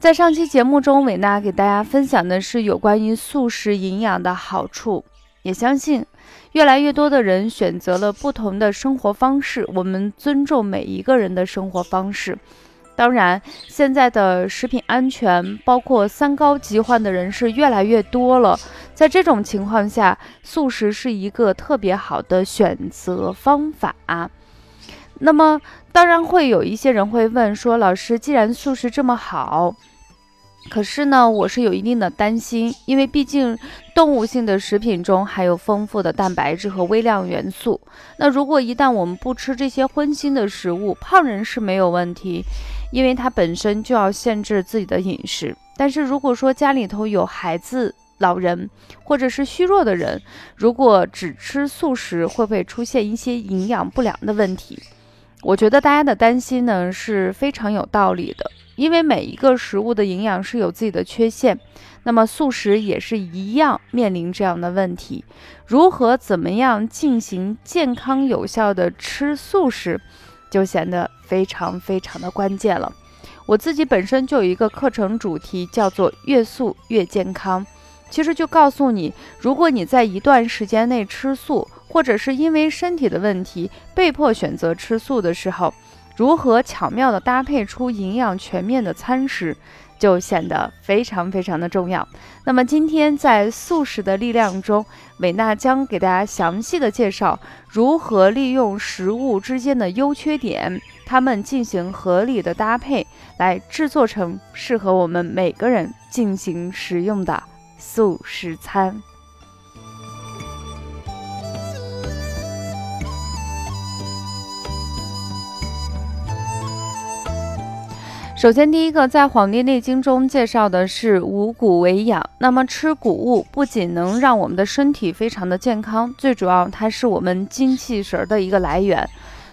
在上期节目中，伟娜给大家分享的是有关于素食营养的好处，也相信越来越多的人选择了不同的生活方式。我们尊重每一个人的生活方式。当然，现在的食品安全，包括三高疾患的人是越来越多了。在这种情况下，素食是一个特别好的选择方法。那么，当然会有一些人会问说：“老师，既然素食这么好，可是呢，我是有一定的担心，因为毕竟动物性的食品中含有丰富的蛋白质和微量元素。那如果一旦我们不吃这些荤腥的食物，胖人是没有问题。”因为他本身就要限制自己的饮食，但是如果说家里头有孩子、老人或者是虚弱的人，如果只吃素食，会不会出现一些营养不良的问题？我觉得大家的担心呢是非常有道理的，因为每一个食物的营养是有自己的缺陷，那么素食也是一样面临这样的问题。如何怎么样进行健康有效的吃素食？就显得非常非常的关键了。我自己本身就有一个课程主题，叫做“越素越健康”。其实就告诉你，如果你在一段时间内吃素，或者是因为身体的问题被迫选择吃素的时候，如何巧妙的搭配出营养全面的餐食。就显得非常非常的重要。那么今天在素食的力量中，伟娜将给大家详细的介绍如何利用食物之间的优缺点，它们进行合理的搭配，来制作成适合我们每个人进行食用的素食餐。首先，第一个在《黄帝内经》中介绍的是五谷为养。那么吃谷物不仅能让我们的身体非常的健康，最主要它是我们精气神的一个来源。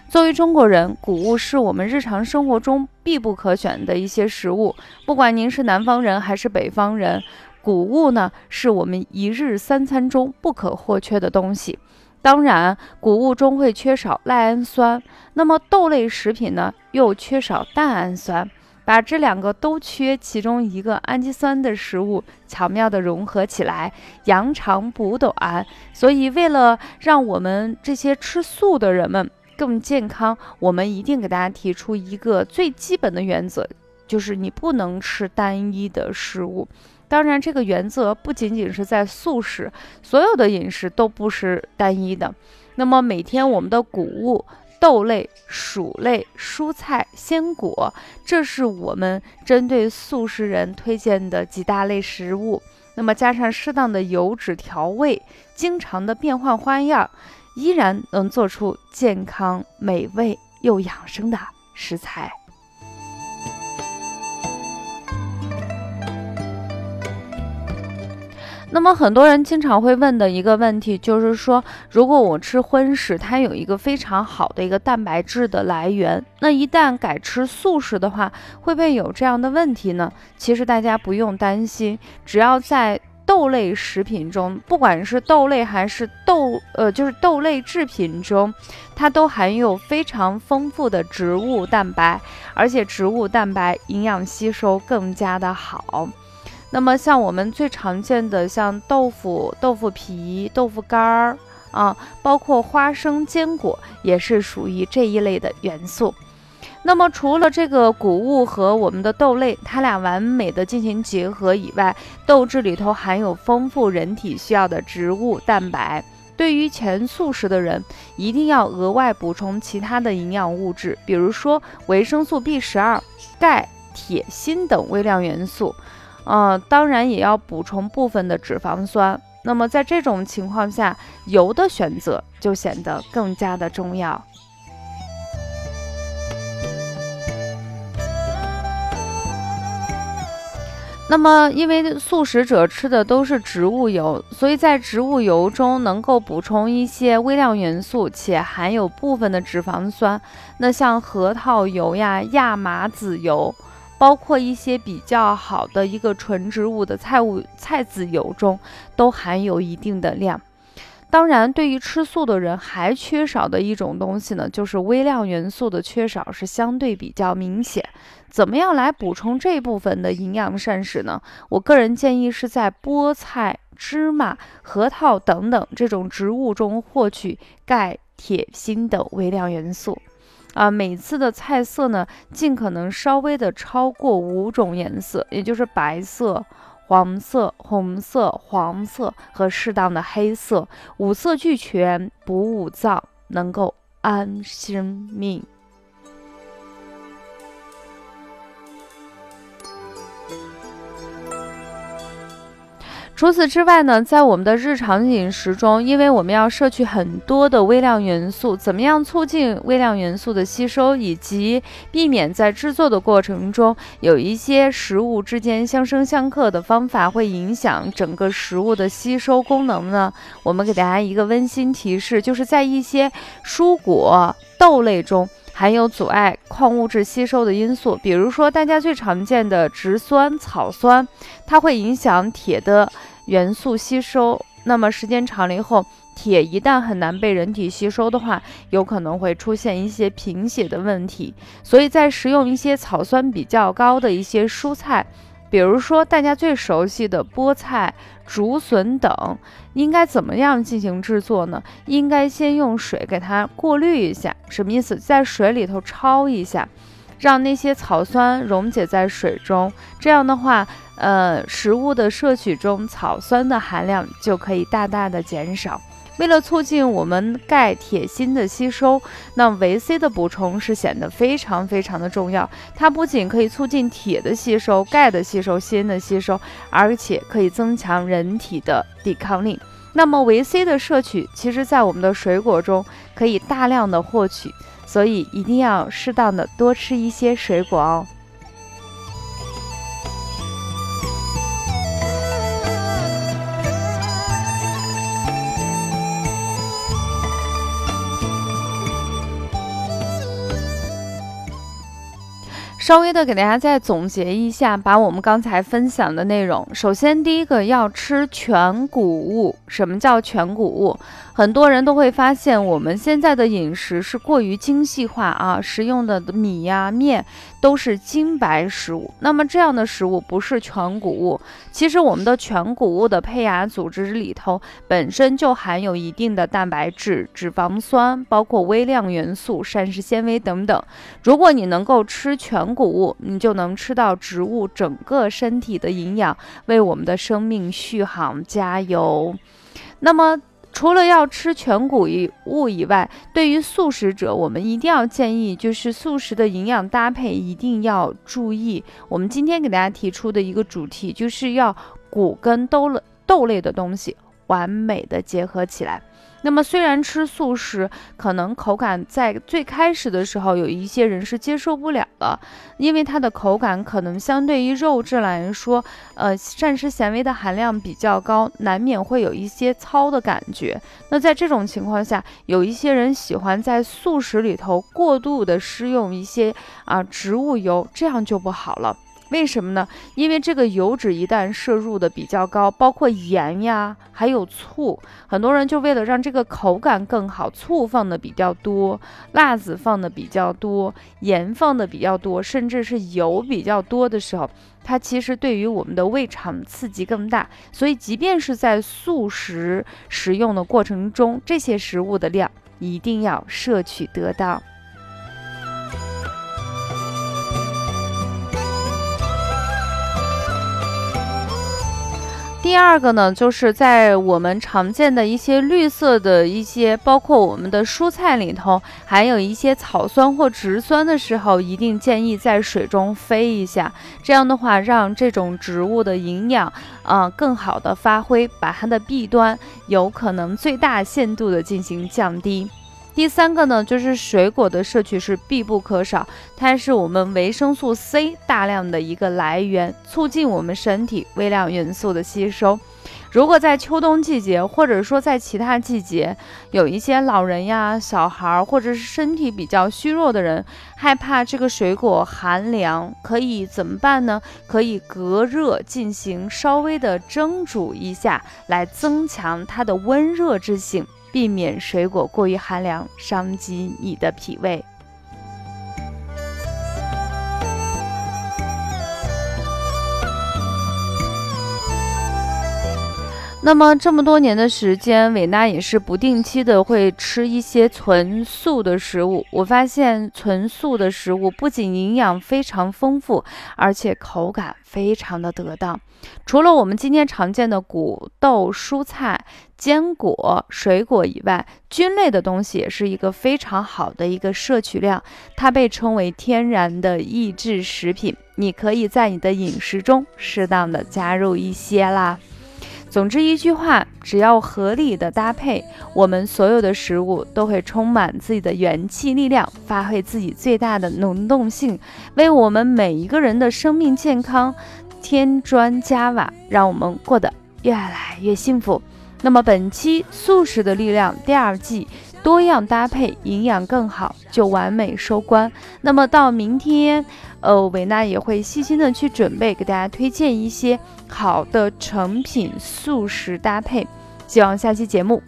作为中国人，谷物是我们日常生活中必不可选的一些食物。不管您是南方人还是北方人，谷物呢是我们一日三餐中不可或缺的东西。当然，谷物中会缺少赖氨酸，那么豆类食品呢又缺少蛋氨酸。把这两个都缺其中一个氨基酸的食物巧妙地融合起来，扬长补短。所以，为了让我们这些吃素的人们更健康，我们一定给大家提出一个最基本的原则，就是你不能吃单一的食物。当然，这个原则不仅仅是在素食，所有的饮食都不是单一的。那么，每天我们的谷物。豆类、薯类、蔬菜、鲜果，这是我们针对素食人推荐的几大类食物。那么加上适当的油脂调味，经常的变换花样，依然能做出健康、美味又养生的食材。那么很多人经常会问的一个问题就是说，如果我吃荤食，它有一个非常好的一个蛋白质的来源，那一旦改吃素食的话，会不会有这样的问题呢？其实大家不用担心，只要在豆类食品中，不管是豆类还是豆呃，就是豆类制品中，它都含有非常丰富的植物蛋白，而且植物蛋白营养吸收更加的好。那么像我们最常见的，像豆腐、豆腐皮、豆腐干儿啊，包括花生、坚果，也是属于这一类的元素。那么除了这个谷物和我们的豆类，它俩完美的进行结合以外，豆制里头含有丰富人体需要的植物蛋白。对于全素食的人，一定要额外补充其他的营养物质，比如说维生素 B 十二、钙、铁、锌等微量元素。嗯，当然也要补充部分的脂肪酸。那么在这种情况下，油的选择就显得更加的重要。那么，因为素食者吃的都是植物油，所以在植物油中能够补充一些微量元素，且含有部分的脂肪酸。那像核桃油呀、亚麻籽油，包括一些比较好的一个纯植物的菜物菜籽油中，都含有一定的量。当然，对于吃素的人，还缺少的一种东西呢，就是微量元素的缺少是相对比较明显。怎么样来补充这部分的营养膳食呢？我个人建议是在菠菜、芝麻、核桃等等这种植物中获取钙、铁、锌等微量元素。啊，每次的菜色呢，尽可能稍微的超过五种颜色，也就是白色。黄色、红色、黄色和适当的黑色，五色俱全，补五脏，能够安生命。除此之外呢，在我们的日常饮食中，因为我们要摄取很多的微量元素，怎么样促进微量元素的吸收，以及避免在制作的过程中有一些食物之间相生相克的方法，会影响整个食物的吸收功能呢？我们给大家一个温馨提示，就是在一些蔬果、豆类中含有阻碍矿物质吸收的因素，比如说大家最常见的植酸、草酸，它会影响铁的。元素吸收，那么时间长了以后，铁一旦很难被人体吸收的话，有可能会出现一些贫血的问题。所以在食用一些草酸比较高的一些蔬菜，比如说大家最熟悉的菠菜、竹笋等，应该怎么样进行制作呢？应该先用水给它过滤一下，什么意思？在水里头焯一下。让那些草酸溶解在水中，这样的话，呃，食物的摄取中草酸的含量就可以大大的减少。为了促进我们钙、铁、锌的吸收，那维 C 的补充是显得非常非常的重要。它不仅可以促进铁的吸收、钙的吸收、锌的吸收，而且可以增强人体的抵抗力。那么维 C 的摄取，其实在我们的水果中可以大量的获取。所以一定要适当的多吃一些水果哦。稍微的给大家再总结一下，把我们刚才分享的内容。首先，第一个要吃全谷物。什么叫全谷物？很多人都会发现，我们现在的饮食是过于精细化啊，食用的米呀、面都是精白食物。那么这样的食物不是全谷物。其实我们的全谷物的胚芽组织里头本身就含有一定的蛋白质、脂肪酸，包括微量元素、膳食纤维等等。如果你能够吃全谷物，你就能吃到植物整个身体的营养，为我们的生命续航加油。那么。除了要吃全谷物以外，对于素食者，我们一定要建议，就是素食的营养搭配一定要注意。我们今天给大家提出的一个主题，就是要谷跟豆类豆类的东西完美的结合起来。那么，虽然吃素食可能口感在最开始的时候有一些人是接受不了的，因为它的口感可能相对于肉质来说，呃，膳食纤维的含量比较高，难免会有一些糙的感觉。那在这种情况下，有一些人喜欢在素食里头过度的施用一些啊植物油，这样就不好了。为什么呢？因为这个油脂一旦摄入的比较高，包括盐呀，还有醋，很多人就为了让这个口感更好，醋放的比较多，辣子放的比较多，盐放的比较多，甚至是油比较多的时候，它其实对于我们的胃肠刺激更大。所以，即便是在素食食用的过程中，这些食物的量一定要摄取得当。第二个呢，就是在我们常见的一些绿色的一些，包括我们的蔬菜里头，含有一些草酸或植酸的时候，一定建议在水中飞一下。这样的话，让这种植物的营养啊更好的发挥，把它的弊端有可能最大限度的进行降低。第三个呢，就是水果的摄取是必不可少，它是我们维生素 C 大量的一个来源，促进我们身体微量元素的吸收。如果在秋冬季节，或者说在其他季节，有一些老人呀、小孩儿，或者是身体比较虚弱的人，害怕这个水果寒凉，可以怎么办呢？可以隔热进行稍微的蒸煮一下，来增强它的温热之性，避免水果过于寒凉，伤及你的脾胃。那么这么多年的时间，伟娜也是不定期的会吃一些纯素的食物。我发现纯素的食物不仅营养非常丰富，而且口感非常的得当。除了我们今天常见的谷豆、蔬菜、坚果、水果以外，菌类的东西也是一个非常好的一个摄取量。它被称为天然的益智食品，你可以在你的饮食中适当的加入一些啦。总之一句话，只要合理的搭配，我们所有的食物都会充满自己的元气力量，发挥自己最大的能动性，为我们每一个人的生命健康添砖加瓦，让我们过得越来越幸福。那么本期素食的力量第二季。多样搭配，营养更好，就完美收官。那么到明天，呃，维娜也会细心的去准备，给大家推荐一些好的成品素食搭配。希望下期节目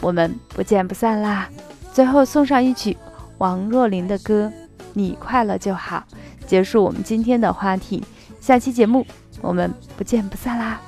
我们不见不散啦！最后送上一曲王若琳的歌《你快乐就好》，结束我们今天的话题。下期节目我们不见不散啦！